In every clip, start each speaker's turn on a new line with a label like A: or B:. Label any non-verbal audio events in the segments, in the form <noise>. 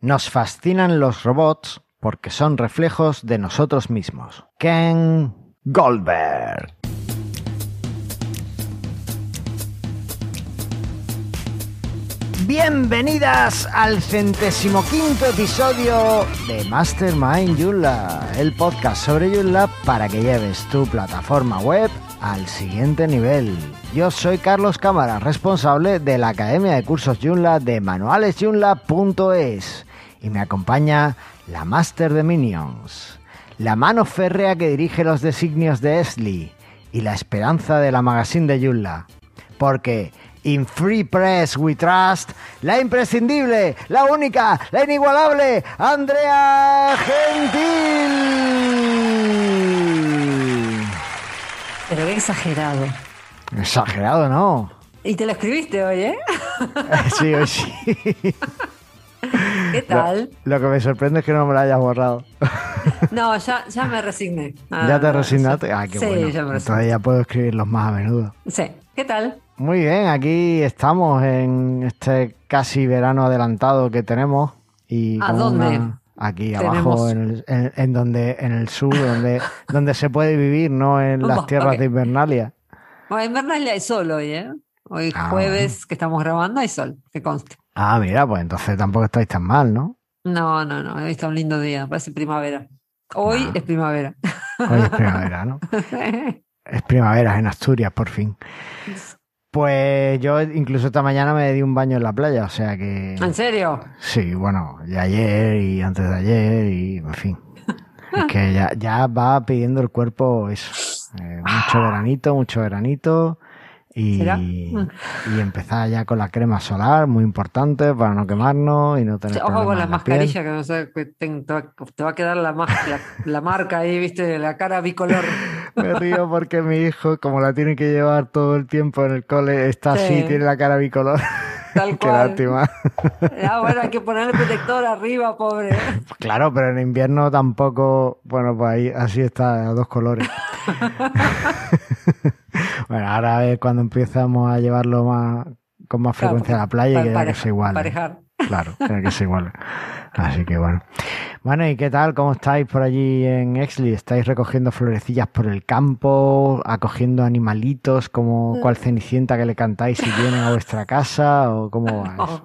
A: Nos fascinan los robots porque son reflejos de nosotros mismos. Ken Goldberg. Bienvenidas al centésimo quinto episodio de Mastermind Joomla, el podcast sobre Joomla para que lleves tu plataforma web al siguiente nivel. Yo soy Carlos Cámara, responsable de la Academia de Cursos Joomla de manualesjoomla.es y me acompaña la Master de Minions, la mano férrea que dirige los designios de Esli y la esperanza de la magazine de Joomla. Porque In Free Press We Trust, la imprescindible, la única, la inigualable, Andrea Gentil.
B: Pero qué exagerado.
A: Exagerado, ¿no?
B: Y te lo escribiste hoy, ¿eh? <laughs>
A: sí, hoy sí. <laughs>
B: ¿Qué tal?
A: Lo, que me sorprende es que no me lo hayas borrado. <laughs>
B: no, ya, ya me resigné. <laughs>
A: ¿Ya te resignaste? Ah, qué
B: sí,
A: bueno.
B: ya me resigné.
A: Todavía puedo escribirlos más a menudo.
B: Sí. ¿Qué tal?
A: Muy bien, aquí estamos en este casi verano adelantado que tenemos. Y
B: ¿A dónde?
A: una- Aquí
B: Tenemos-
A: abajo, en, el, en, en donde, en el sur, donde, <laughs> donde se puede vivir, no en las tierras de Invernalia.
B: Bueno, en Bernal hay sol hoy, ¿eh? Hoy
A: Ah,
B: jueves que estamos grabando hay sol, que conste.
A: Ah, mira, pues entonces tampoco estáis tan mal, ¿no?
B: No, no, no, hoy está un lindo día, parece primavera. Hoy
A: Ah.
B: es primavera.
A: Hoy es <laughs> primavera, ¿no? Es primavera en Asturias, por fin. Pues yo incluso esta mañana me di un baño en la playa, o sea que...
B: ¿En serio?
A: Sí, bueno, y ayer y antes de ayer y en fin. Es que ya, ya va pidiendo el cuerpo eso. Eh, mucho veranito, mucho veranito. Y,
B: ¿Será?
A: y empezar ya con la crema solar, muy importante para no quemarnos y no tener
B: Ojo con
A: problemas
B: la
A: en la piel.
B: mascarilla, que no sé, que te, te va, a quedar la, la, la marca ahí, viste, la cara bicolor. <laughs>
A: Me río porque mi hijo, como la tiene que llevar todo el tiempo en el cole, está
B: Sí.
A: así, tiene la cara bicolor.
B: Tal <laughs>
A: Qué
B: cual.
A: lástima.
B: Ah, bueno, hay que ponerle protector arriba, pobre. <laughs>
A: Claro, pero en invierno tampoco, bueno, pues ahí así está, a dos colores. Bueno, ahora ver cuando empezamos a llevarlo más con más
B: Claro,
A: frecuencia a la playa y que, se iguale.
B: parejar.
A: Claro, <laughs> tiene que ser igual. Así que bueno. Bueno, ¿y qué tal? ¿Cómo estáis por allí en Exley? ¿Estáis recogiendo florecillas por el campo? ¿Acogiendo animalitos
B: Mm.
A: como cual cenicienta que le cantáis si vienen a vuestra casa? ¿O cómo va? <laughs>
B: No.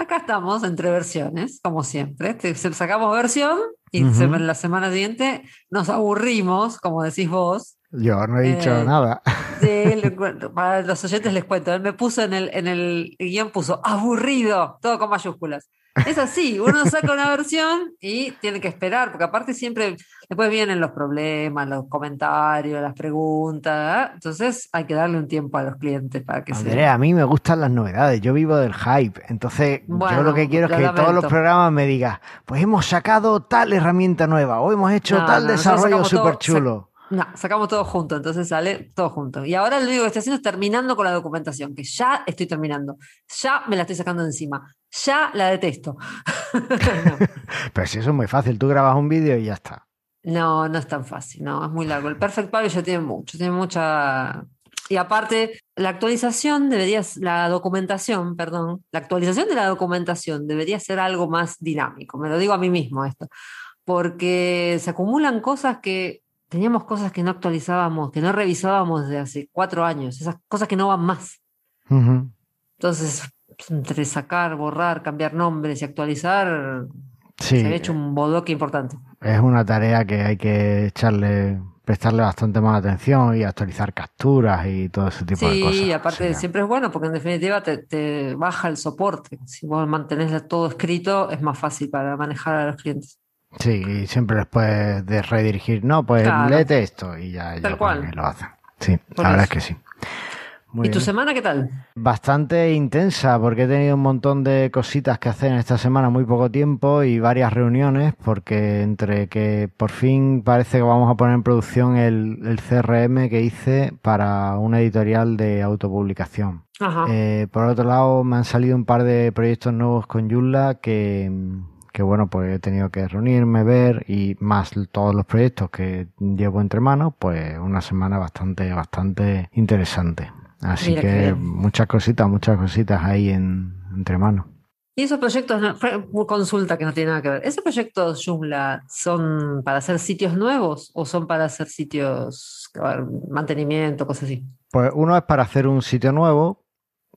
B: Acá estamos entre versiones, como siempre. Sacamos versión y se- en la semana siguiente nos aburrimos, como decís vos.
A: Yo no he dicho
B: Eh,
A: nada.
B: Sí, cu- para los oyentes les cuento. Él me puso en el, en el guion, puso aburrido, todo con mayúsculas. Es así, uno saca una versión y tiene que esperar, porque aparte siempre después vienen los problemas, los comentarios, las preguntas. ¿eh? Entonces hay que darle un tiempo a los clientes para que se.
A: Andrea, a mí me gustan las novedades, yo vivo del hype, entonces yo
B: Bueno,
A: lo que quiero es
B: lo
A: que todos los
B: lamento.
A: programas me digan, pues hemos sacado tal herramienta nueva, o hemos hecho
B: No,
A: tal
B: no,
A: desarrollo súper chulo.
B: No, sacamos todo junto, entonces sale todo junto. Y ahora lo único que estoy haciendo es terminando con la documentación, que ya estoy terminando. Ya me la estoy sacando de encima. Ya la detesto. <laughs> no, <laughs>
A: Pero si eso es muy fácil, tú grabas un vídeo y ya está.
B: no, no es tan fácil, no, es muy largo. El Perfect Publish ya tiene mucho, tiene mucha. Y aparte, la actualización debería, la documentación, perdón, la actualización de la documentación debería ser algo más dinámico. Me lo digo a mí mismo esto, porque se acumulan cosas que teníamos cosas que no actualizábamos, que no revisábamos desde hace cuatro años, esas cosas que no van más.
A: Ujú.
B: Entonces, entre sacar, borrar, cambiar nombres y actualizar,
A: Sí,
B: se había hecho un bodoque importante.
A: es una tarea que hay que echarle, prestarle bastante más atención y actualizar capturas y todo ese tipo de
B: Sí,
A: cosas.
B: y aparte
A: que-
B: siempre es bueno porque en definitiva te, te baja el soporte. Si vos mantenés todo escrito, es más fácil para manejar a los clientes.
A: Sí, y siempre les puedes de redirigir, no, pues
B: Claro.
A: léete esto y ya,
B: Tal
A: para
B: cual.
A: lo hacen. Sí,
B: Por
A: la verdad es que sí. Muy
B: ¿Y tu semana qué tal?
A: Bastante intensa porque he tenido un montón de cositas que hacer en esta semana, muy poco tiempo y varias reuniones porque entre que por fin parece que vamos a poner en producción el, el CRM que hice para una editorial de autopublicación.
B: Ajá.
A: Eh, por otro lado, me han salido un par de proyectos nuevos con Joomla que, que, bueno, pues he tenido que reunirme, ver y más todos los proyectos que llevo entre manos, pues una semana bastante, bastante interesante. Así
B: Mira
A: que muchas cositas, muchas cositas ahí en, entre manos.
B: Y esos proyectos, consulta que no tiene nada que ver, ¿esos proyectos Joomla son para hacer sitios nuevos o son para hacer sitios, mantenimiento, cosas así?
A: Pues uno es para hacer un sitio nuevo,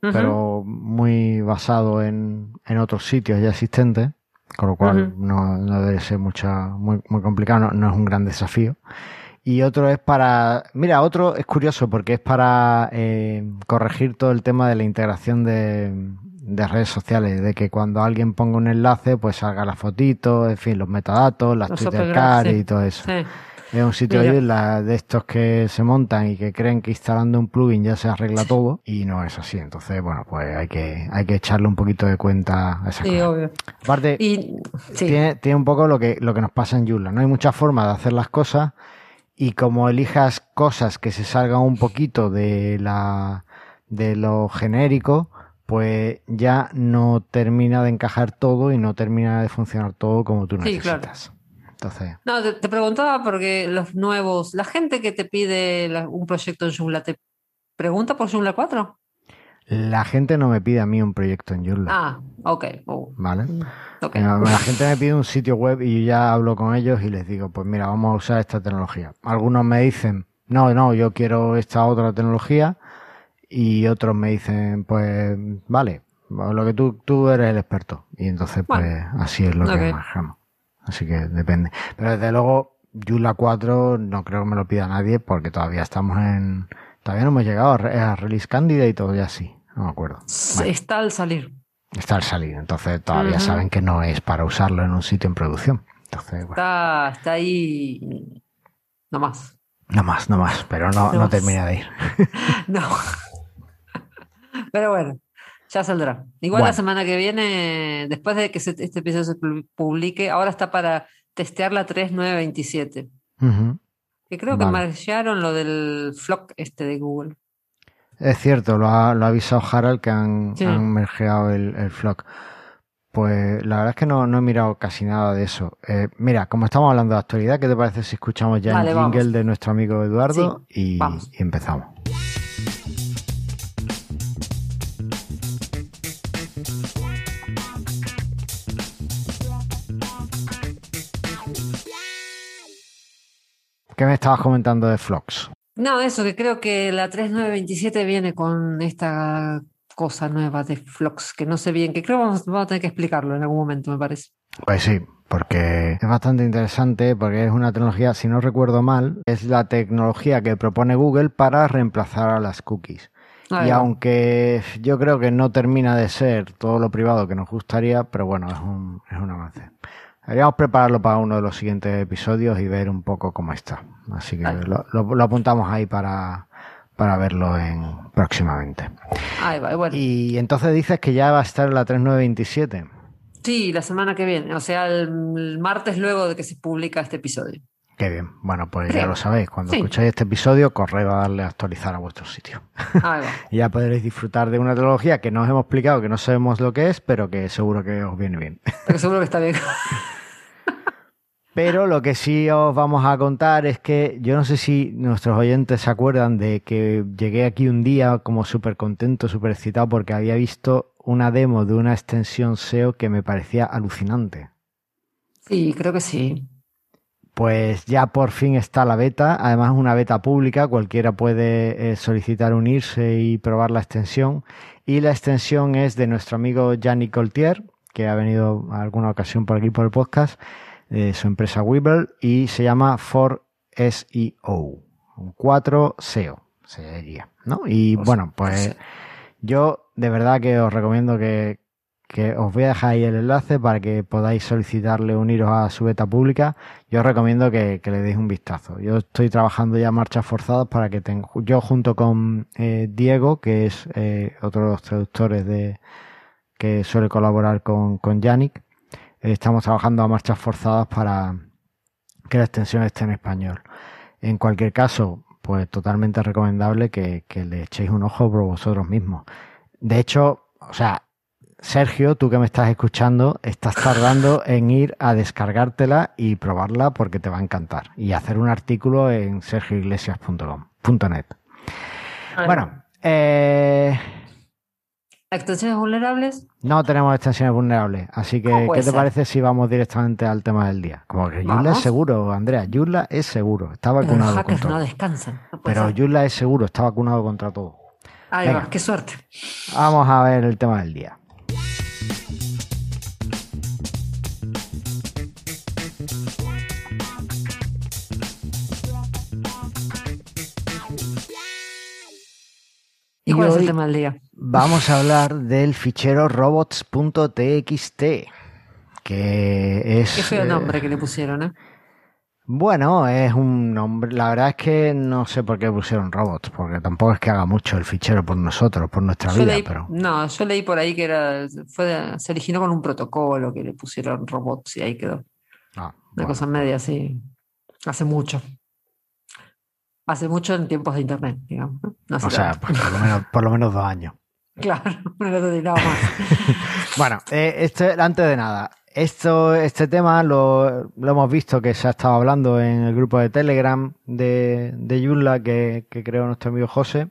A: pero muy basado en, otros sitios ya existentes, con lo cual no, debe ser mucha, muy, muy complicado, no, es un gran desafío. Y otro es para, mira, otro es curioso porque es para eh, corregir todo el tema de la integración de, de redes sociales, de que cuando alguien ponga un enlace, pues salga la fotito, en fin, los metadatos, las Twitter cards y todo eso. Es un sitio de estos que se montan y que creen que instalando un plugin ya se arregla todo y no es así. Entonces, bueno, pues hay que, hay que echarle un poquito de cuenta a esa sí, obvio. Aparte, tiene, tiene, un poco lo que, lo que nos pasa en Joomla. No hay mucha forma de hacer las cosas y como elijas cosas que se salgan un poquito de la de lo genérico, pues ya no termina de encajar todo y no termina de funcionar todo como tú necesitas. Entonces...
B: No, te, preguntaba porque los nuevos, la gente que te pide un proyecto en Joomla, ¿te pregunta por Joomla 4?
A: La gente no me pide a mí un proyecto en Joomla.
B: Ah, ok. Oh.
A: Vale. Mm, la gente me pide un sitio web y yo ya hablo con ellos y les digo, pues mira, vamos a usar esta tecnología. Algunos me dicen, no, no, yo quiero esta otra tecnología y otros me dicen, pues vale, lo que tú, tú eres el experto. Y entonces, pues así es lo que manejamos. Así que depende. Pero desde luego, Joomla 4 no creo que me lo pida nadie porque todavía estamos en... Todavía no hemos llegado a, Release Candidate y todavía sí. No me acuerdo.
B: Está al salir.
A: Está al salir. Entonces todavía saben que no es para usarlo en un sitio en producción. Entonces,
B: está, está ahí. No más.
A: No más, no más. Pero no, no termina de ir. <laughs>
B: no. <laughs> Pero bueno, ya saldrá. Igual la semana que viene, después de que este episodio se publique, ahora está para testear la 3927. Que creo que marcharon lo del flock este de Google.
A: Es cierto, lo ha, lo ha avisado Harald que han, mergeado el, el, flock. Pues la verdad es que no, no he mirado casi nada de eso. Eh, mira, como estamos hablando de actualidad, ¿qué te parece si escuchamos ya el jingle de nuestro amigo Eduardo y, y empezamos? ¿Qué me estabas comentando de Flux?
B: No, eso, que creo que la 3927 viene con esta cosa nueva de Flux, que no sé bien, que creo que vamos, a tener que explicarlo en algún momento, me parece.
A: Pues sí, porque es bastante interesante, porque es una tecnología, si no recuerdo mal, es la tecnología que propone Google para reemplazar a las cookies. y aunque yo creo que no termina de ser todo lo privado que nos gustaría, pero bueno, es un, es un avance. Deberíamos prepararlo para uno de los siguientes episodios y ver un poco cómo está. Así que lo, apuntamos ahí para, para verlo en próximamente. Y entonces dices que ya va a estar la 3927.
B: Sí, la semana que viene, o sea, el, martes luego de que se publica este episodio.
A: Qué bien. Bueno, pues ya lo sabéis. Cuando escucháis este episodio, corred a darle a actualizar a vuestro sitio. <laughs> y <laughs> ya podréis disfrutar de una tecnología que no os hemos explicado, que no sabemos lo que es, pero que seguro que os viene bien. <laughs>
B: Pero seguro que está bien.
A: Pero lo que sí os vamos a contar es que yo no sé si nuestros oyentes se acuerdan de que llegué aquí un día como súper contento, súper excitado porque había visto una demo de una extensión SEO que me parecía alucinante.
B: Sí, creo que sí.
A: Pues ya por fin está la beta, además es una beta pública, cualquiera puede eh, solicitar unirse y probar la extensión. Y la extensión es de nuestro amigo Yannick Coltier, que ha venido a alguna ocasión por aquí por el podcast de su empresa Weeble y se llama 4SEO, 4 SEO se diría, ¿no? Y bueno, pues yo de verdad que os recomiendo que, que os voy a dejar ahí el enlace para que podáis solicitarle uniros a su beta pública. Yo os recomiendo que, le deis un vistazo. Yo estoy trabajando ya marchas forzadas para que tenga, yo junto con eh, Diego, que es eh, otro de los traductores de que suele colaborar con, con Yannick, estamos trabajando a marchas forzadas para que la extensión esté en español. En cualquier caso, pues totalmente recomendable que, le echéis un ojo por vosotros mismos. De hecho, o sea, Sergio, tú que me estás escuchando, estás tardando en ir a descargártela y probarla porque te va a encantar. Y hacer un artículo en sergioiglesias.com.net. Bueno, eh,
B: ¿Extensiones vulnerables?
A: No tenemos extensiones vulnerables, así que ¿qué te parece si vamos directamente al tema del día? Como que Yula es seguro, Andrea, Yula es seguro, está vacunado.
B: Pero los no descansan.
A: Pero Yula es seguro, está vacunado contra todo.
B: Ay, qué suerte.
A: Vamos a ver el tema del día.
B: ¿Y cuál es el tema del día?
A: Vamos a hablar del fichero robots.txt, que es...
B: Qué feo nombre que le pusieron, ¿eh?
A: Bueno, es un nombre. La verdad es que no sé por qué pusieron robots, porque tampoco es que haga mucho el fichero por nosotros, por nuestra vida. pero...
B: No, yo leí por ahí que era, fue, se originó con un protocolo que le pusieron robots y ahí quedó. Ah, Una cosa media así. Hace mucho. Hace mucho en tiempos de internet, digamos.
A: o sea, pues, por, lo menos, dos años. <laughs>
B: Claro, <laughs> no más. <laughs>
A: bueno, eh, esto, antes de nada, esto, este tema lo, hemos visto que se ha estado hablando en el grupo de Telegram de, de Yulla que, que creó nuestro amigo José.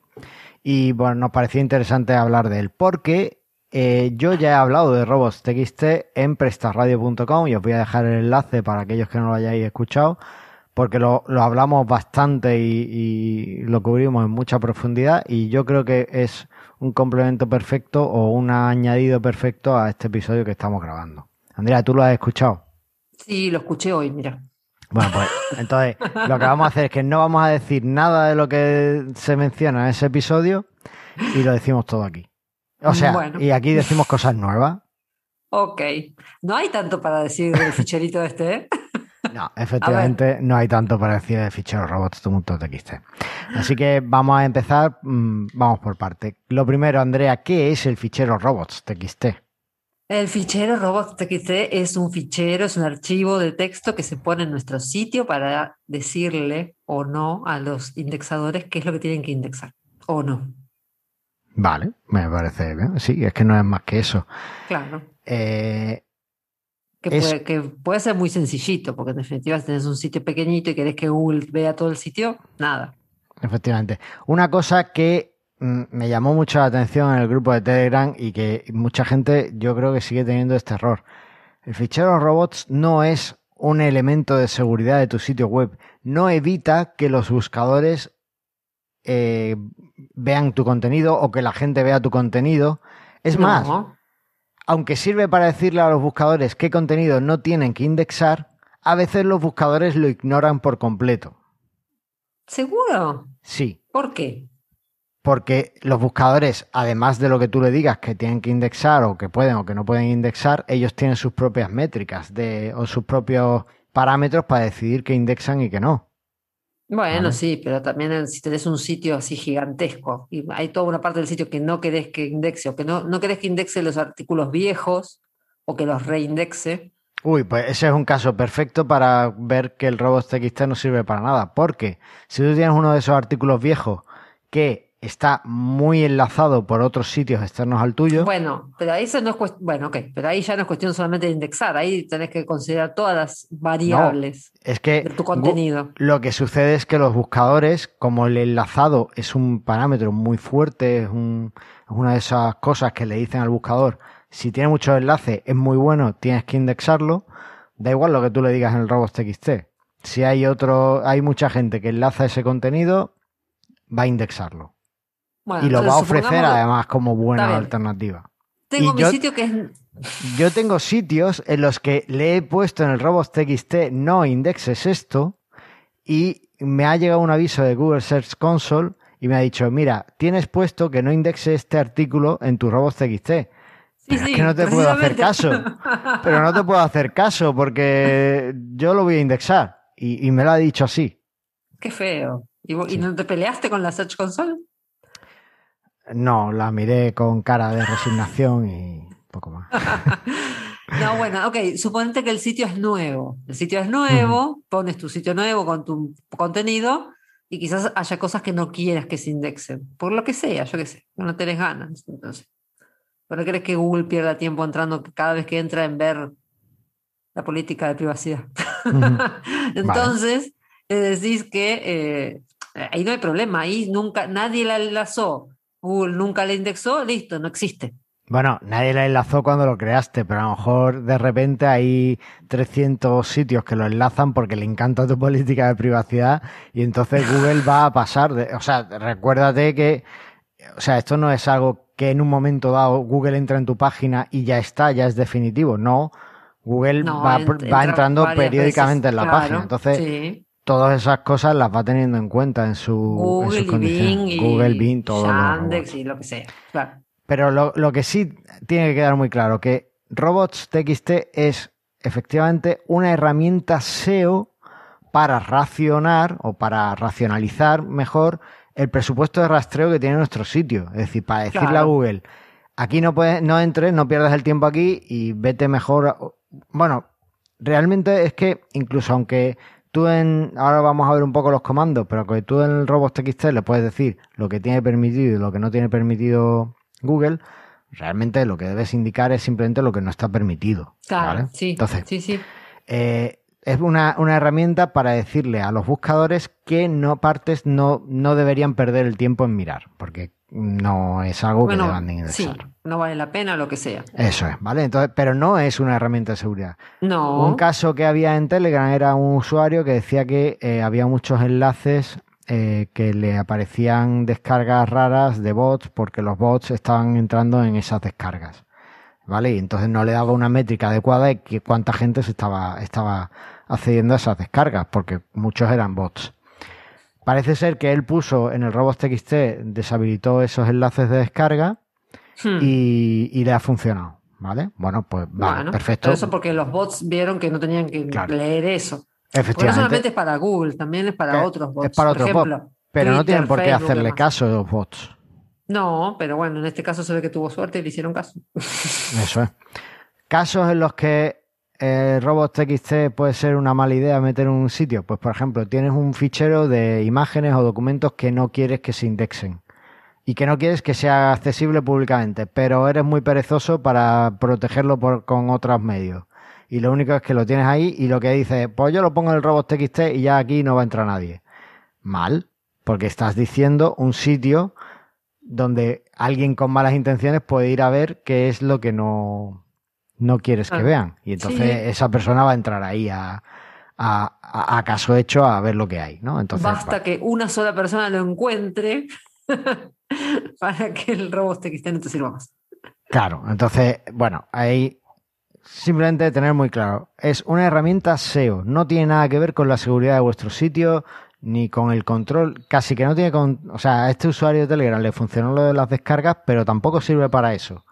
A: Y bueno, nos parecía interesante hablar de él porque eh, yo ya he hablado de robots TXT en prestarradio.com y os voy a dejar el enlace para aquellos que no lo hayáis escuchado porque lo, lo hablamos bastante y, y, lo cubrimos en mucha profundidad y yo creo que es un complemento perfecto o un añadido perfecto a este episodio que estamos grabando. Andrea, ¿tú lo has escuchado?
B: Sí, lo escuché hoy, mira.
A: Bueno, pues entonces lo que vamos a hacer es que no vamos a decir nada de lo que se menciona en ese episodio y lo decimos todo aquí. O sea, y aquí decimos cosas nuevas.
B: Ok. No hay tanto para decir del ficherito este, ¿eh?
A: No, <laughs> efectivamente no hay tanto para decir de fichero robots.txt. Así que vamos a empezar, mm, vamos por parte. Lo primero, Andrea, ¿qué es el fichero robots.txt?
B: El fichero robots.txt es un fichero, es un archivo de texto que se pone en nuestro sitio para decirle o no a los indexadores qué es lo que tienen que indexar o no.
A: Vale, me parece bien. Sí, es que no es más que eso.
B: Claro.
A: Eh,
B: que, puede, ser muy sencillito, porque en definitiva si tenés un sitio pequeñito y querés que Google vea todo el sitio, nada.
A: Efectivamente. Una cosa que mm, me llamó mucho la atención en el grupo de Telegram y que mucha gente yo creo que sigue teniendo este error. El fichero robots no es un elemento de seguridad de tu sitio web. No evita que los buscadores eh, vean tu contenido o que la gente vea tu contenido. Es más, aunque sirve para decirle a los buscadores qué contenido no tienen que indexar, a veces los buscadores lo ignoran por completo.
B: ¿Seguro?
A: Sí.
B: ¿Por qué?
A: Porque los buscadores, además de lo que tú le digas que tienen que indexar o que pueden o que no pueden indexar, ellos tienen sus propias métricas de, o sus propios parámetros para decidir qué indexan y qué no.
B: Bueno, sí, pero también si tenés un sitio así gigantesco y hay toda una parte del sitio que no querés que indexe o que no, no querés que indexe los artículos viejos o que los reindexe.
A: Uy, pues ese es un caso perfecto para ver que el robots.txt no sirve para nada, porque si tú tienes uno de esos artículos viejos que está muy enlazado por otros sitios externos al tuyo.
B: Bueno, pero ahí no es bueno, ok, pero ahí ya no es cuestión solamente de indexar, ahí tenés que considerar todas las variables
A: es que
B: de tu contenido.
A: Lo que sucede es que los buscadores, como el enlazado es un parámetro muy fuerte, es, una de esas cosas que le dicen al buscador, si tiene muchos enlaces, es muy bueno, tienes que indexarlo, da igual lo que tú le digas en el robots.txt. Si hay otro, hay mucha gente que enlaza ese contenido, va a indexarlo y lo va a ofrecer además como buena alternativa.
B: Tengo mi sitio que es...
A: Yo tengo sitios en los que le he puesto en el robots.txt no indexes esto y me ha llegado un aviso de Google Search Console y me ha dicho, mira, tienes puesto que no indexe este artículo en tu robots.txt. Sí, es que no te puedo hacer caso. Pero no te puedo hacer caso porque yo lo voy a indexar. Y, me lo ha dicho así.
B: Qué feo. ¿Y, ¿Y no te peleaste con la Search Console?
A: No, la miré con cara de resignación y poco más. <laughs>
B: no, bueno, ok, suponete que el sitio es nuevo. El sitio es nuevo, pones tu sitio nuevo con tu contenido y quizás haya cosas que no quieras que se indexen, por lo que sea, yo qué sé, no tenés ganas. Entonces, pero crees que Google pierda tiempo entrando cada vez que entra en ver la política de privacidad. <laughs> entonces, decís que eh, ahí no hay problema, ahí nunca nadie la enlazó Google nunca le indexó, listo, no existe.
A: Bueno, nadie la enlazó cuando lo creaste, pero a lo mejor de repente hay 300 sitios que lo enlazan porque le encanta tu <laughs> política de privacidad y entonces Google va a pasar. De, o sea, recuérdate que, o sea, esto no es algo que en un momento dado Google entra en tu página y ya está, ya es definitivo. No, Google
B: No,
A: va,
B: ent-
A: va
B: entra
A: entrando periódicamente
B: veces,
A: en la
B: claro,
A: página. Entonces,
B: sí.
A: Todas esas cosas las va teniendo en cuenta en su en
B: Google
A: sus
B: y
A: condiciones.
B: Bing y
A: Google, Bing, todo lo
B: Yandex y lo que sea. Claro.
A: Pero lo, lo que sí tiene que quedar muy claro que Robots TXT es efectivamente una herramienta SEO para racionar o para racionalizar mejor el presupuesto de rastreo que tiene nuestro sitio. Es decir, para decirle a. Google, aquí no puedes, no entres, no pierdas el tiempo aquí y vete mejor. Bueno, realmente es que incluso aunque tú en, ahora vamos a ver un poco los comandos, pero que tú en el Robots TXT le puedes decir lo que tiene permitido y lo que no tiene permitido Google, realmente lo que debes indicar es simplemente lo que no está permitido.
B: Claro,
A: ¿vale?
B: sí.
A: Entonces,
B: sí, sí.
A: eh, es una, una herramienta para decirle a los buscadores que no partes no, no deberían perder el tiempo en mirar, porque no es algo que
B: Bueno,
A: deban de
B: sí,
A: ingresar.
B: no vale la pena lo que sea.
A: Eso es, ¿vale? Entonces, pero no es una herramienta de seguridad.
B: No.
A: Un caso que había en Telegram era un usuario que decía que eh, había muchos enlaces eh, que le aparecían descargas raras de bots porque los bots estaban entrando en esas descargas. ¿Vale? Y entonces no le daba una métrica adecuada de que cuánta gente se estaba, estaba accediendo a esas descargas, porque muchos eran bots. Parece ser que él puso en el robots.txt, deshabilitó esos enlaces de descarga
B: Hmm.
A: y, y le ha funcionado. ¿Vale? Bueno, pues vale,
B: Bueno,
A: perfecto.
B: pero eso porque los bots vieron que no tenían que
A: Claro.
B: leer eso. Porque no
A: Efectivamente.
B: solamente es para Google, también es para
A: Que
B: otros bots.
A: es para otros bots, Pero no tienen por qué
B: Facebook
A: hacerle caso a los bots.
B: No, pero bueno, en este caso se ve que tuvo suerte y le hicieron caso.
A: Eso es. Casos en los que eh, puede ser una mala idea meter en un sitio. Pues, por ejemplo, tienes un fichero de imágenes o documentos que no quieres que se indexen y que no quieres que sea accesible públicamente, pero eres muy perezoso para protegerlo por- con otros medios. Y lo único es que lo tienes ahí y lo que dice, pues yo lo pongo en el robots.txt y ya aquí no va a entrar nadie. Mal, porque estás diciendo un sitio donde alguien con malas intenciones puede ir a ver qué es lo que no, no quieres que
B: Ah,
A: vean. Y entonces
B: sí.
A: esa persona va a entrar ahí a, a, a- caso hecho a ver lo que hay, ¿no? Entonces,
B: Basta que una sola persona lo encuentre <laughs> para que el robot TXT no te sirva más.
A: claro, entonces, bueno, ahí simplemente tener muy claro, es una herramienta SEO, no tiene nada que ver con la seguridad de vuestro sitio ni con el control, casi que no tiene con, o sea, a este usuario de Telegram le funcionó lo de las descargas, pero tampoco sirve para eso.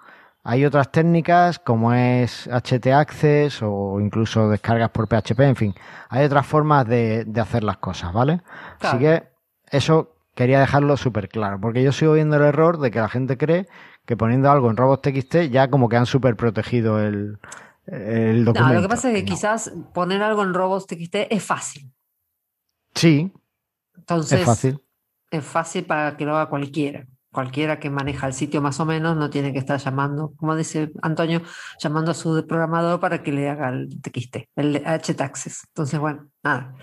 A: Hay otras técnicas como es HT Access o incluso descargas por PHP, en fin, hay otras formas de, de hacer las cosas, ¿vale? Así
B: Claro.
A: que eso quería dejarlo súper claro, porque yo sigo viendo el error de que la gente cree que poniendo algo en robots.txt ya como que han súper protegido el, el
B: No,
A: documento.
B: lo que pasa es que
A: No.
B: quizás poner algo en robots TXT es fácil.
A: Sí,
B: Entonces,
A: es fácil.
B: es fácil para que lo haga cualquiera. Cualquiera que maneja el sitio más o menos no tiene que estar llamando, como dice Antonio, llamando a su programador para que le haga el TXT, el H-Taxes. Entonces, bueno, nada.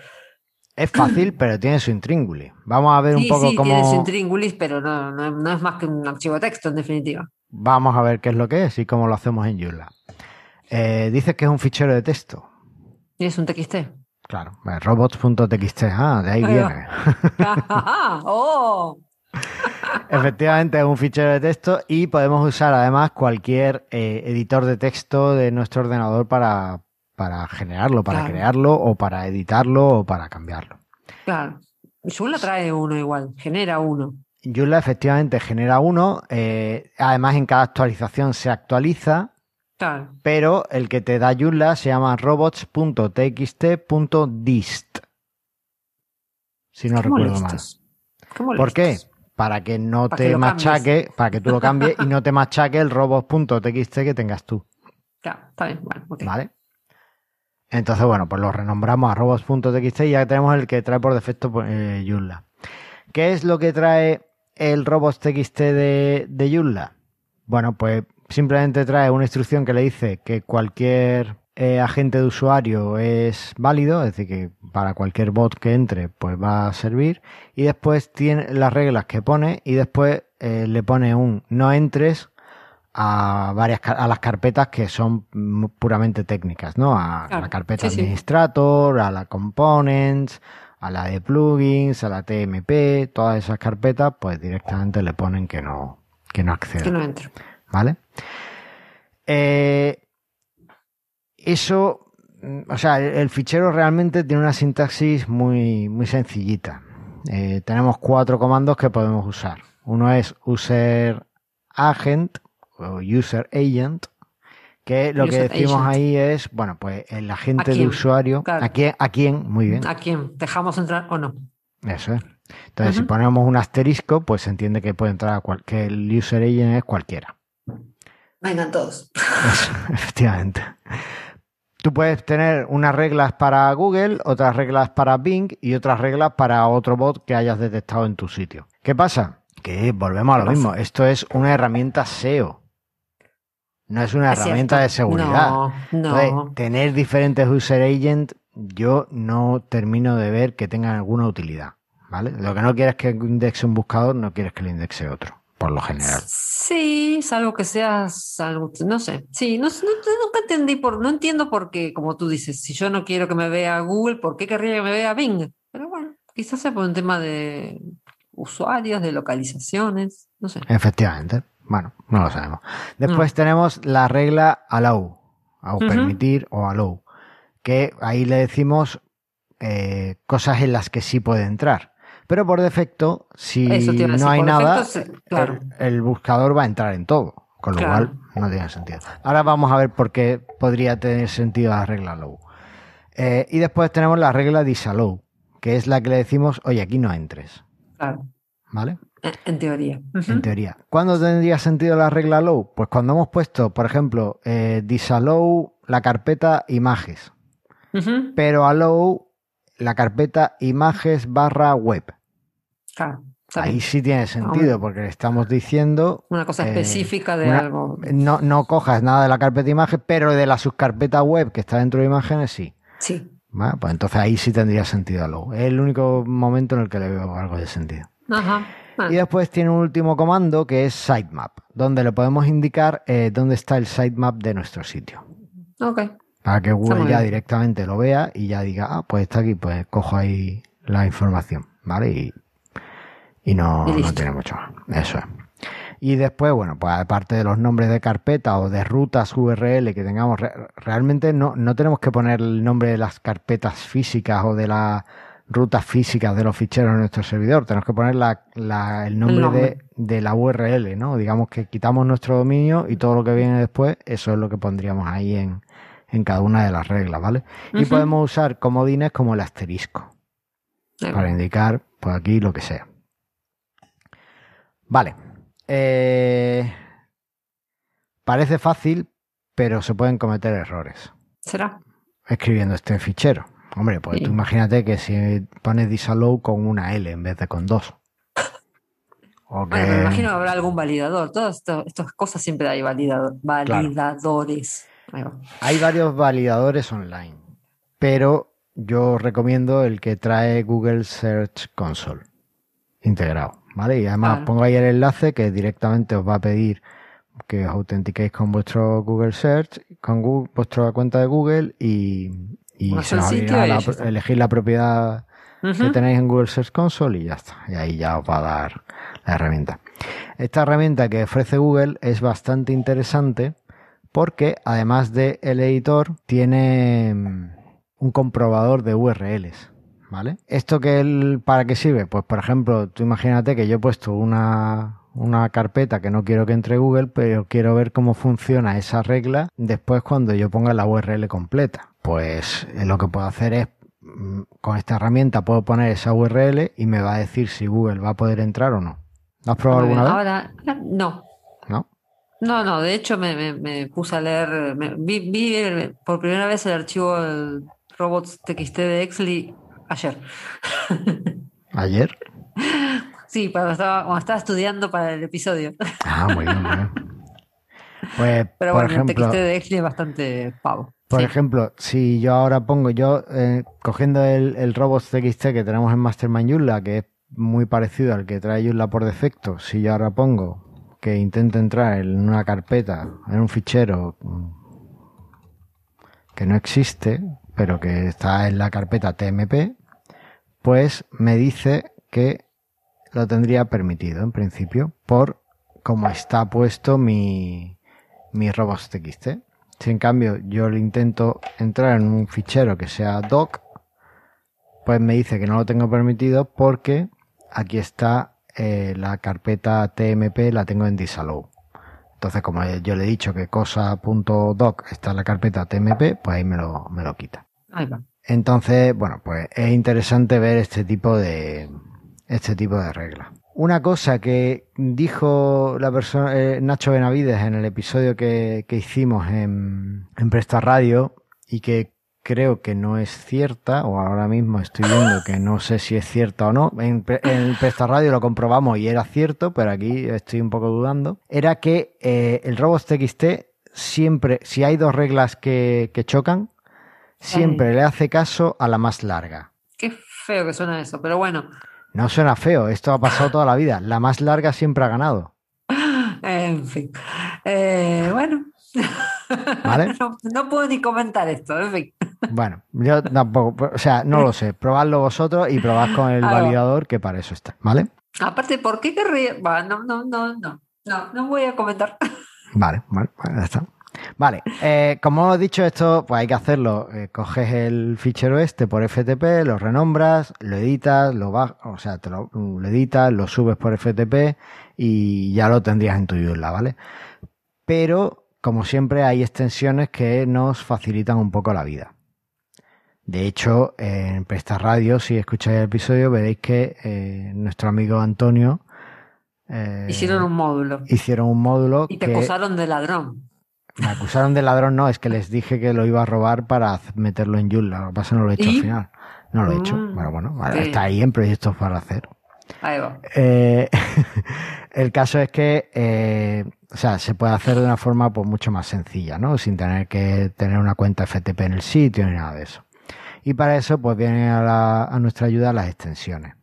A: Es fácil, pero tiene su intríngulis. Vamos a ver un poco
B: sí,
A: cómo...
B: tiene su intríngulis, pero no, no, no es más que un archivo de texto, en definitiva.
A: Vamos a ver qué es lo que es y cómo lo hacemos en Joomla. Eh, dices que es un fichero de texto.
B: Y es un TXT.
A: Claro, eh, robots.txt, ah, de ahí
B: Ahí va.
A: viene. <laughs>
B: ¡Oh! <laughs>
A: Efectivamente es un fichero de texto y podemos usar además cualquier eh, editor de texto de nuestro ordenador para, para generarlo, para
B: Claro.
A: crearlo o para editarlo o para cambiarlo.
B: Claro. Joomla trae uno igual, genera uno.
A: Joomla efectivamente genera uno, eh, además en cada actualización se actualiza,
B: Claro.
A: pero el que te da Joomla se llama robots.txt.dist. Si no
B: Qué
A: recuerdo mal.
B: molestos. Qué
A: ¿Por qué? Para que no
B: Para que
A: te
B: cambies.
A: machaque, para que tú lo cambies y no te machaque el robots.txt que tengas tú.
B: Claro, está bien. Bueno, ok.
A: ¿Vale? Entonces, bueno, pues lo renombramos a robots.txt y ya tenemos el que trae por defecto pues, eh, Joomla. ¿Qué es lo que trae el robots.txt de, de Joomla? Bueno, pues simplemente trae una instrucción que le dice que cualquier eh, agente de usuario es válido, es decir, que para cualquier bot que entre, pues va a servir. Y después tiene las reglas que pone y después eh, le pone un no entres a varias a las carpetas que son puramente técnicas, ¿no? A, la carpeta administrator, a la components, a la de plugins, a la TMP, todas esas carpetas, pues directamente le ponen que no, que no accede.
B: Que no entra.
A: ¿Vale? Eh, eso, o sea, el, fichero realmente tiene una sintaxis muy, muy sencillita. Eh, tenemos cuatro comandos que podemos usar. Uno es user agent o user agent, que lo que decimos ahí es, bueno, pues el agente de usuario, ¿a, quién, ¿a quién? Muy bien.
B: ¿A quién? ¿Dejamos entrar o no?
A: Eso es. Entonces, si ponemos un asterisco, pues se entiende que puede entrar a cualquier el user agent es cualquiera.
B: Vengan todos. <laughs>
A: efectivamente. Tú puedes tener unas reglas para Google, otras reglas para Bing y otras reglas para otro bot que hayas detectado en tu sitio. ¿Qué pasa? Que volvemos a lo mismo. Esto es una herramienta SEO. No es una herramienta de seguridad.
B: No,
A: tener diferentes user agents, yo no termino de ver que tengan alguna utilidad. ¿Vale? Lo que no quieres que indexe un buscador, no quieres que lo indexe otro, por lo general.
B: Sí, salvo que seas algo, no sé. Sí, no, nunca entendí por, no entiendo por qué, como tú dices, si yo no quiero que me vea Google, ¿por qué querría que me vea Bing? Pero bueno, quizás sea por un tema de usuarios, de localizaciones, no sé.
A: Efectivamente. Bueno, no lo sabemos. Después tenemos la regla allow, o permitir o allow, que ahí le decimos eh, cosas en las que sí puede entrar. Pero por defecto, si no hay nada, el, buscador va a entrar en todo, con lo cual no tiene sentido. Ahora vamos a ver por qué podría tener sentido la regla allow. Eh, y después tenemos la regla disallow, que es la que le decimos, oye, aquí no entres.
B: Claro.
A: ¿Vale?
B: En teoría.
A: En teoría. ¿Cuándo tendría sentido la regla low? Pues cuando hemos puesto, por ejemplo, eh, disallow la carpeta images, pero allow la carpeta images barra web.
B: Claro.
A: Ahí sí tiene sentido, porque le estamos diciendo.
B: Una cosa eh, específica de algo.
A: No, no cojas nada de la carpeta images, pero de la subcarpeta web que está dentro de imágenes sí.
B: Sí.
A: pues entonces ahí sí tendría sentido allow. Es el único momento en el que le veo algo de sentido.
B: Ajá.
A: Y después tiene un último comando que es sitemap, donde le podemos indicar eh, dónde está el sitemap de nuestro sitio.
B: Ok.
A: Para que Google ya directamente lo vea y ya diga, ah, pues está aquí, pues cojo ahí la información, ¿vale? Y, y no, no tiene mucho más. Eso es. Y después, bueno, pues aparte de los nombres de carpeta o de rutas URL que tengamos, realmente no, no tenemos que poner el nombre de las carpetas físicas o de la rutas físicas de los ficheros en nuestro servidor. Tenemos que poner el nombre, De, la URL, ¿no? Digamos que quitamos nuestro dominio y todo lo que viene después, eso es lo que pondríamos ahí en, cada una de las reglas, ¿vale? Y podemos usar comodines como el asterisco para indicar, pues aquí lo que sea. Vale. Eh, parece fácil, pero se pueden cometer errores.
B: ¿Será?
A: Escribiendo este fichero. Hombre, pues tú imagínate que si pones disallow con una L en vez de con dos.
B: O Bueno, me imagino que habrá algún validador. Todas estas cosas siempre hay validadores.
A: Hay varios validadores online, pero yo recomiendo el que trae Google Search Console integrado, ¿vale? Y además pongo ahí el enlace que directamente os va a pedir que os autentiquéis con vuestro Google Search, con vuestra cuenta de Google y, y se elegir la propiedad que tenéis en Google Search Console y ya está. Y ahí ya os va a dar la herramienta. Esta herramienta que ofrece Google es bastante interesante porque además del el editor tiene mm, un comprobador de URLs. ¿Vale? ¿Esto que para qué sirve? Pues por ejemplo, tú imagínate que yo he puesto una, una carpeta que no quiero que entre Google, pero quiero ver cómo funciona esa regla después cuando yo ponga la URL completa pues eh, lo que puedo hacer es mm, con esta herramienta puedo poner esa URL y me va a decir si Google va a poder entrar o no. ¿Lo has probado alguna vez?
B: Ahora. ¿No?
A: No,
B: no, de hecho me, puse a leer, vi, por primera vez el archivo robots.txt de Exley ayer. <laughs>
A: ¿Ayer?
B: Sí, cuando estaba, estaba estudiando para el episodio.
A: Ah, muy bien, muy bien. Pues, <laughs>
B: Pero bueno, el TXT de Exley es bastante pavo.
A: Por ejemplo, si yo ahora pongo, yo eh, cogiendo el, el robots TXT que tenemos en Mastermind Joomla, que es muy parecido al que trae Joomla por defecto, si yo ahora pongo que entrar en una carpeta, en un fichero que no existe, pero que está en la carpeta TMP, pues me dice que lo tendría permitido en principio por cómo está puesto mi, mi robots.txt. Si en cambio yo le intento entrar en un fichero que sea doc, pues me dice que no lo tengo permitido porque aquí está eh, la carpeta TMP, la tengo en disallow. Entonces, como yo le he dicho que cosa.doc está en la carpeta TMP, pues ahí me lo, me lo quita.
B: Ahí va.
A: Entonces, bueno, pues es interesante ver este tipo de, este tipo de reglas. Una cosa que dijo la persona, eh, Nacho Benavides en el episodio que, que hicimos en, en Presta Radio y que creo que no es cierta, o ahora mismo estoy viendo que no sé si es cierta o no. En, en Presta Radio lo comprobamos y era cierto, pero aquí estoy un poco dudando. Era que eh, el robots.txt siempre, si hay dos reglas que, que chocan, siempre le hace caso a la más larga.
B: Qué feo que suena eso, pero bueno.
A: No suena feo, esto ha pasado toda la vida. La más larga siempre ha ganado.
B: En fin. Eh, bueno.
A: ¿Vale? <laughs>
B: No, no puedo ni comentar esto, en fin.
A: Bueno, yo tampoco, o sea, no lo sé. Probadlo vosotros y probad con el
B: Ah, va.
A: validador que para eso está, ¿vale?
B: Aparte, ¿por qué querría? Va, no, no, no, no. No, no voy a comentar.
A: Vale, vale, ya está. Vale, eh, como he dicho esto, pues hay que hacerlo. Eh, coges el fichero este por FTP, lo renombras, lo editas, lo bajas, o sea, te lo, lo editas, lo subes por FTP y ya lo tendrías en tu Joomla, ¿vale? Pero, como siempre, hay extensiones que nos facilitan un poco la vida. De hecho, en Presta Radio, si escucháis el episodio, veréis que eh, nuestro amigo Antonio eh,
B: Hicieron un módulo.
A: hicieron un módulo
B: Y te
A: que
B: acusaron de ladrón.
A: me acusaron de ladrón, no, es que les dije que lo iba a robar para meterlo en Joomla. Lo que pasa no lo he hecho
B: ¿Y?
A: al final. No lo he hecho.
B: Mm,
A: Bueno, bueno, vale, está ahí en proyectos para hacer.
B: Ahí va.
A: Eh, <laughs> el caso es que, eh, o sea, se puede hacer de una forma pues mucho más sencilla, ¿no? Sin tener que tener una cuenta FTP en el sitio ni nada de eso. Y para eso, pues vienen a, la- a nuestra ayuda las extensiones.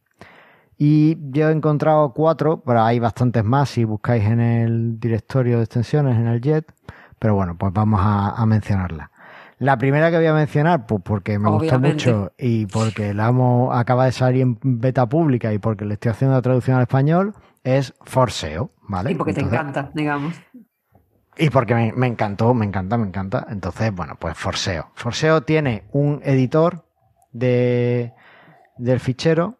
A: Y yo he encontrado cuatro, pero hay bastantes más si buscáis en el directorio de extensiones, en el JET. Pero bueno, pues vamos a, a mencionarlas. La primera que voy a mencionar, pues porque me gustó
B: Obviamente.
A: mucho y porque la hemos, acaba de salir en beta pública y porque le estoy haciendo la traducción al español, es Forseo, ¿vale?
B: Y porque te encanta, digamos.
A: Y porque me, me encantó, me encanta, me encanta. Entonces, bueno, pues Forseo. Forseo tiene un editor de, del fichero,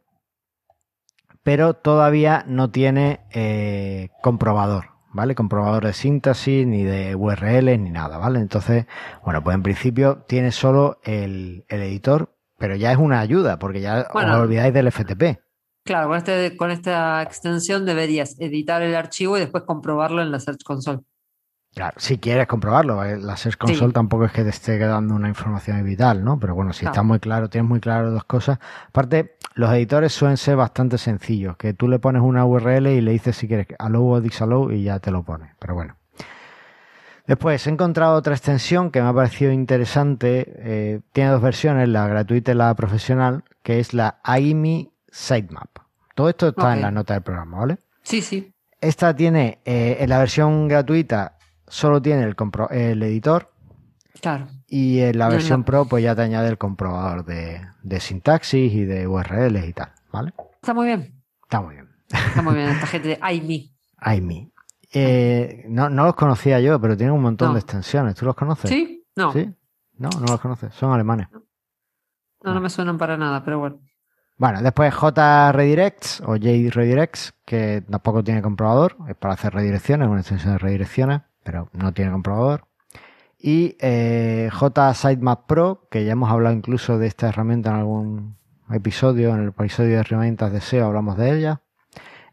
A: pero todavía no tiene eh, comprobador, ¿vale? Comprobador de sintaxis, ni de URL, ni nada, ¿vale? Entonces, bueno, pues en principio tiene solo el, el editor, pero ya es una ayuda, porque ya
B: Bueno.
A: os olvidáis del FTP.
B: Claro, con, este, con esta extensión deberías editar el archivo y después comprobarlo en la Search Console.
A: Claro, si quieres comprobarlo, eh, la Search Console
B: Sí.
A: tampoco es que te esté quedando una información vital, ¿no? Pero bueno, si está muy claro, tienes muy claro dos cosas. Aparte, los editores suelen ser bastante sencillos, que tú le pones una URL y le dices si quieres allow o disallow y ya te lo pone. Pero bueno. Después he encontrado otra extensión que me ha parecido interesante. eh, tiene dos versiones, la gratuita y la profesional, que es la AIMI Sitemap. Todo esto está en la nota del programa, ¿vale?
B: Sí, sí.
A: Esta tiene, eh, en la versión gratuita, solo tiene el, compro- el editor
B: Claro.
A: y en la
B: No,
A: versión
B: no.
A: Pro pues ya te añade el comprobador de, de sintaxis y de URLs y tal, ¿vale?
B: Está muy bien.
A: Está muy bien.
B: Está muy bien esta <laughs> gente de iMe.
A: AIMI. Eh, no, no los conocía yo, pero tienen un montón
B: No.
A: de extensiones. ¿Tú los conoces?
B: ¿Sí? No,
A: ¿Sí? No, no los conoces. Son alemanes.
B: no, no me suenan para nada, pero bueno.
A: Bueno, después JRedirects o JRedirects, que tampoco tiene comprobador, es para hacer redirecciones, una extensión de redirecciones, pero no tiene comprobador. Y eh, JSitemap Pro, que ya hemos hablado incluso de esta herramienta en algún episodio, en el episodio de herramientas de SEO hablamos de ella.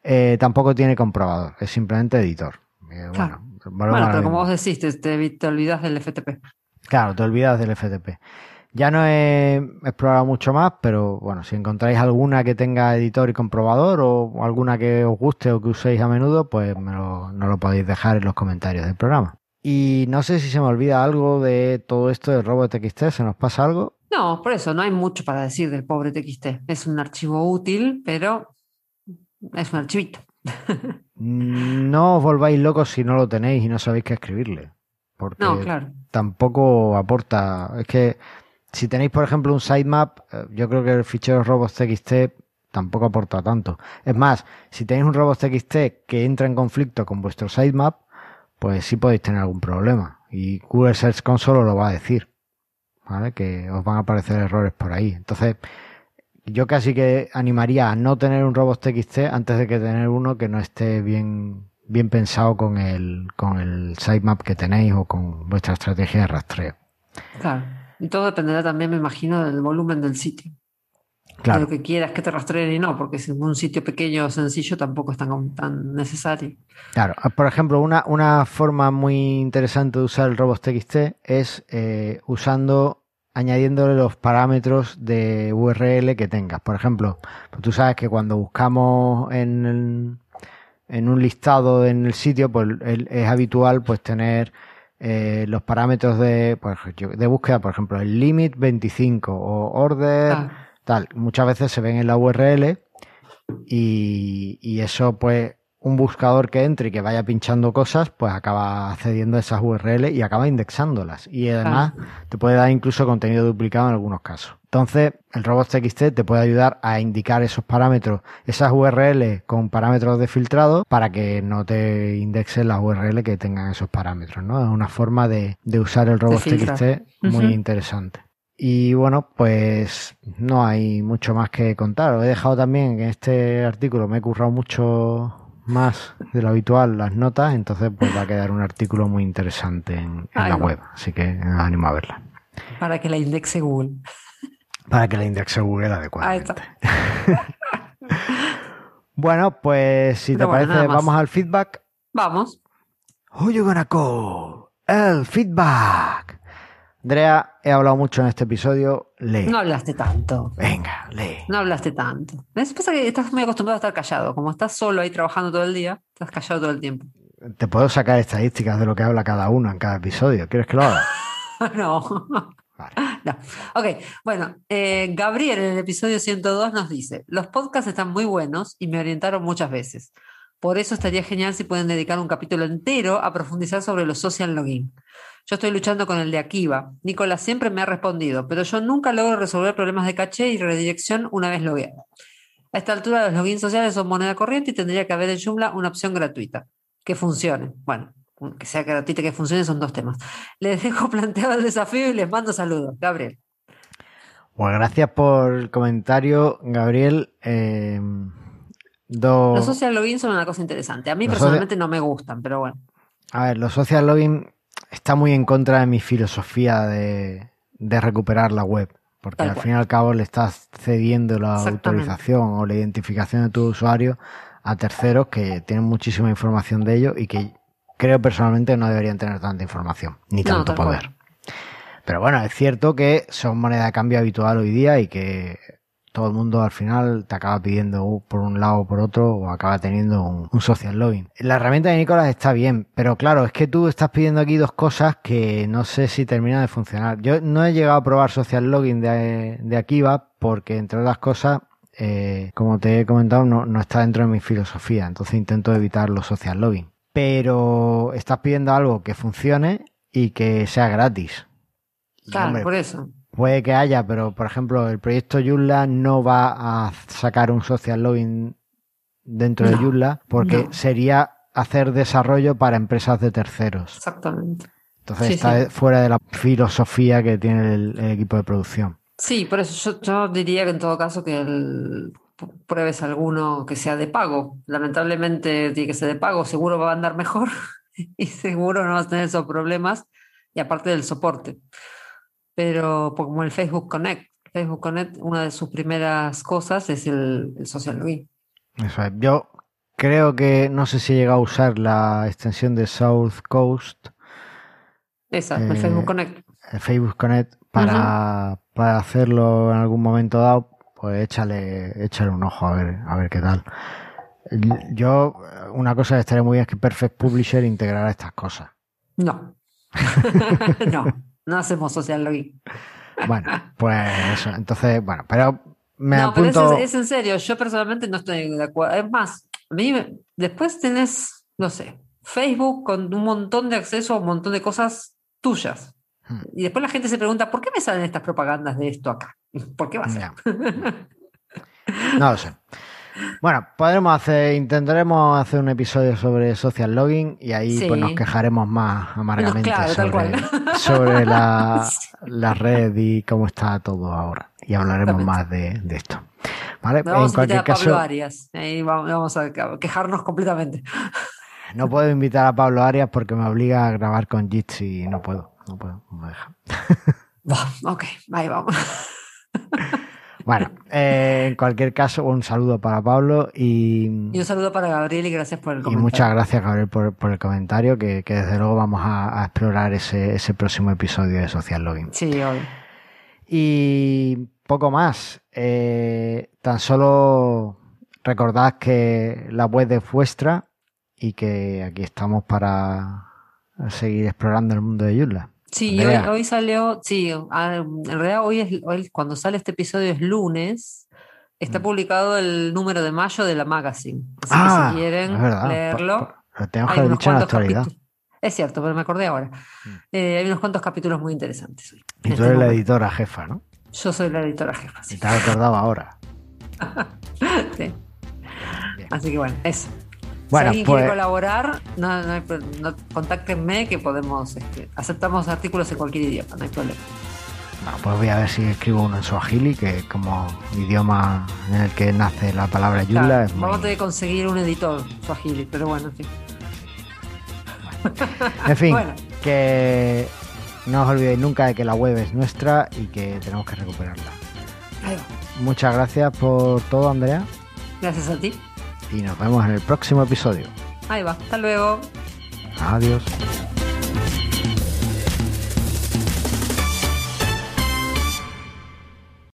A: Eh, tampoco tiene comprobador, es simplemente editor. Eh,
B: Claro.
A: bueno,
B: Bueno, pero como vos decís, te, te- te olvidas del FTP.
A: Claro, te olvidas del FTP. Ya no he explorado mucho más, pero bueno, si encontráis alguna que tenga editor y comprobador o alguna que os guste o que uséis a menudo, pues me lo, nos lo podéis dejar en los comentarios del programa. Y no sé si se me olvida algo de todo esto de RobotXT, ¿se nos pasa algo?
B: No, por eso no hay mucho para decir del pobre TXT. Es un archivo útil, pero es un archivito. <laughs>
A: no os volváis locos si no lo tenéis y no sabéis qué escribirle. Porque
B: No, claro.
A: tampoco aporta. Es que si tenéis, por ejemplo, un sitemap, eh, yo creo que el fichero robots.txt tampoco aporta tanto. Es más, si tenéis un robots.txt que entra en conflicto con vuestro sitemap, pues sí podéis tener algún problema. Y Google Search Console lo va a decir. ¿Vale? Que os van a aparecer errores por ahí. Entonces, yo casi que animaría a no tener un robots.txt antes de que tener uno que no esté bien bien pensado con el, con el sitemap que tenéis o con vuestra estrategia de rastreo.
B: Claro. Y todo dependerá también, me imagino, del volumen del sitio. De
A: Claro,
B: lo que quieras que te rastreen y no, porque si en un sitio pequeño o sencillo tampoco es tan, tan necesario.
A: claro. Por ejemplo, una, una forma muy interesante de usar el robots.txt es eh, usando, añadiéndole los parámetros de URL que tengas. Por ejemplo, pues tú sabes que cuando buscamos en, el- en un listado en el sitio, pues el- es habitual pues tener eh, los parámetros de, pues, de búsqueda, por ejemplo, el limit 25 o order
B: Ah,
A: tal. Muchas veces se ven en la URL y, y eso, pues, un buscador que entre y que vaya pinchando cosas, pues acaba accediendo a esas URL y acaba indexándolas. Y además te puede dar incluso contenido duplicado en algunos casos. Entonces, el robots.txt te puede ayudar a indicar esos parámetros, esas URL con parámetros de filtrado para que no te indexen las URL que tengan esos parámetros, ¿no? Es una forma de, de usar el robots.txt
B: filtrar.
A: muy interesante. Y bueno, pues no hay mucho más que contar. Os he dejado también en este artículo, me he currado mucho más de lo habitual las notas, entonces pues va a quedar un artículo muy interesante en, en
B: Ahí
A: la
B: va.
A: web, así que animo a verla.
B: para que la indexe Google.
A: Para que la indexe Google
B: Ahí
A: adecuadamente.
B: está. <laughs>
A: Bueno, pues si te parece, vamos al feedback.
B: Vamos.
A: Who you gonna call? El feedback. Andrea, he hablado mucho en este episodio. Lee.
B: No hablaste tanto.
A: Venga, lee.
B: No hablaste tanto. Es pasa que estás muy acostumbrado a estar callado. Como estás solo ahí trabajando todo el día, estás callado todo el tiempo.
A: Te puedo sacar estadísticas de lo que habla cada uno en cada episodio. ¿Quieres que lo haga? <laughs>
B: no.
A: Vale.
B: No. Ok, bueno, eh, Gabriel en el episodio 102 nos dice, los podcasts están muy buenos y me orientaron muchas veces. Por eso estaría genial si pueden dedicar un capítulo entero a profundizar sobre los social login. Yo estoy luchando con el de Akiva. Nicolás siempre me ha respondido, pero yo nunca logro resolver problemas de caché y redirección una vez logueado. A esta altura los logins sociales son moneda corriente y tendría que haber en Joomla una opción gratuita que funcione. Bueno, que sea gratuita, que funcione son dos temas. Les dejo <laughs> planteado el desafío y les mando saludos. Gabriel.
A: Pues gracias por el comentario, Gabriel. Eh, do-
B: Los social logins son una cosa interesante. A mí
A: Los
B: personalmente no me gustan, pero bueno.
A: A ver, los social login está muy en contra de mi filosofía de, de recuperar la web. Porque
B: Tal
A: al
B: cual.
A: fin y al cabo le estás cediendo la autorización o la identificación de tu usuario a terceros que tienen muchísima información de ello y que creo personalmente no deberían tener tanta información ni
B: No,
A: tanto
B: cual.
A: poder. Pero bueno, es cierto que son moneda de cambio habitual hoy día y que todo el mundo al final te acaba pidiendo uh, por un lado o por otro o acaba teniendo un, un social login. La herramienta de Nicolás está bien, pero claro, es que tú estás pidiendo aquí dos cosas que no sé si terminan de funcionar. Yo no he llegado a probar social login de, de Akiva porque entre otras cosas, eh, como te he comentado, no, no está dentro de mi filosofía, entonces intento evitar los social login. Pero estás pidiendo algo que funcione y que sea gratis.
B: Claro,
A: hombre,
B: por eso.
A: Puede que haya, pero por ejemplo, el proyecto Joomla no va a sacar un social login dentro de Joomla porque
B: no.
A: sería hacer desarrollo para empresas de terceros.
B: Exactamente.
A: Entonces
B: Sí,
A: está
B: sí.
A: fuera de la filosofía que tiene el, el equipo de producción.
B: Sí, por eso yo, yo diría que en todo caso que el- pruebes alguno que sea de pago. Lamentablemente tiene que ser de pago, seguro va a andar mejor <laughs> y seguro no vas a tener esos problemas y aparte del soporte. Pero como el Facebook Connect, Facebook Connect, una de sus primeras cosas es el, el social login.
A: Eso es. Yo creo que no sé si he llegado a usar la extensión de South Coast,
B: Esa,
A: Eh,
B: el Facebook Connect.
A: el Facebook Connect, para, para hacerlo en algún momento dado. Pues échale, échale un ojo a ver, a ver qué tal. Yo, una cosa que estaría muy bien es que Perfect Publisher integrara estas cosas.
B: No. <laughs> <laughs> no, no hacemos social login.
A: Bueno, pues. Entonces, bueno, pero me
B: No, pero
A: apunto.
B: es, es en serio, yo personalmente no estoy de acuerdo. Es más, A mí me- después tenés, no sé, Facebook con un montón de acceso a un montón de cosas tuyas.
A: Hmm.
B: Y después la gente se pregunta, ¿por qué me salen estas propagandas de esto acá? ¿Por qué va a ser?
A: No lo sé. <laughs> Bueno, podremos hacer, intentaremos hacer un episodio sobre social logging y ahí
B: Sí.
A: pues nos quejaremos más amargamente
B: Claro,
A: sobre, <laughs> sobre la, <laughs> la red y cómo está todo ahora. Y hablaremos más de, de esto. ¿Vale?
B: Vamos
A: en
B: a invitar
A: cualquier
B: a Pablo
A: caso,
B: Arias. Ahí vamos, a quejarnos completamente. <laughs>
A: no puedo invitar a Pablo Arias porque me obliga a grabar con Jitsi y no puedo. No puedo, no me deja.
B: Ok, ahí vamos.
A: Bueno, eh, en cualquier caso, un saludo para Pablo y,
B: Y un saludo para Gabriel y gracias por el
A: y
B: comentario.
A: muchas gracias, Gabriel, por, por el comentario, que, que desde luego vamos a, a explorar ese, ese próximo episodio de Social Login.
B: Sí, obvio.
A: Y poco más. eh, tan solo recordad que la web es vuestra y que aquí estamos para seguir explorando el mundo de Joomla.
B: Sí, y hoy, hoy salió, sí, ah, en realidad hoy es, hoy cuando sale este episodio es lunes, está
A: Mm.
B: publicado el número de mayo de la magazine. Así
A: Ah,
B: que si quieren
A: es verdad.
B: leerlo,
A: tenemos que haber dicho en la actualidad.
B: Es cierto, pero me acordé ahora.
A: Mm.
B: Eh, hay unos cuantos capítulos muy interesantes hoy.
A: Y tú
B: este
A: eres la editora jefa, ¿no?
B: Yo soy la editora jefa, sí.
A: te has acordado ahora. <laughs>
B: Sí. Así que bueno, eso.
A: Bueno,
B: si alguien
A: pues-
B: quiere colaborar, no, no hay no- contáctenme que podemos, este, aceptamos artículos en cualquier idioma, no hay problema.
A: Bueno, pues voy a ver si escribo uno en Swahili, que como idioma en el que nace la palabra Joomla
B: Claro,
A: es muy...
B: Vamos a conseguir un editor Swahili, pero bueno, en fin.
A: En fin, <laughs>
B: Bueno.
A: que no os olvidéis nunca de que la web es nuestra y que tenemos que recuperarla. Muchas gracias por todo, Andrea,
B: Gracias a ti.
A: Y nos vemos en el próximo episodio.
B: Ahí va. Hasta luego.
A: Adiós.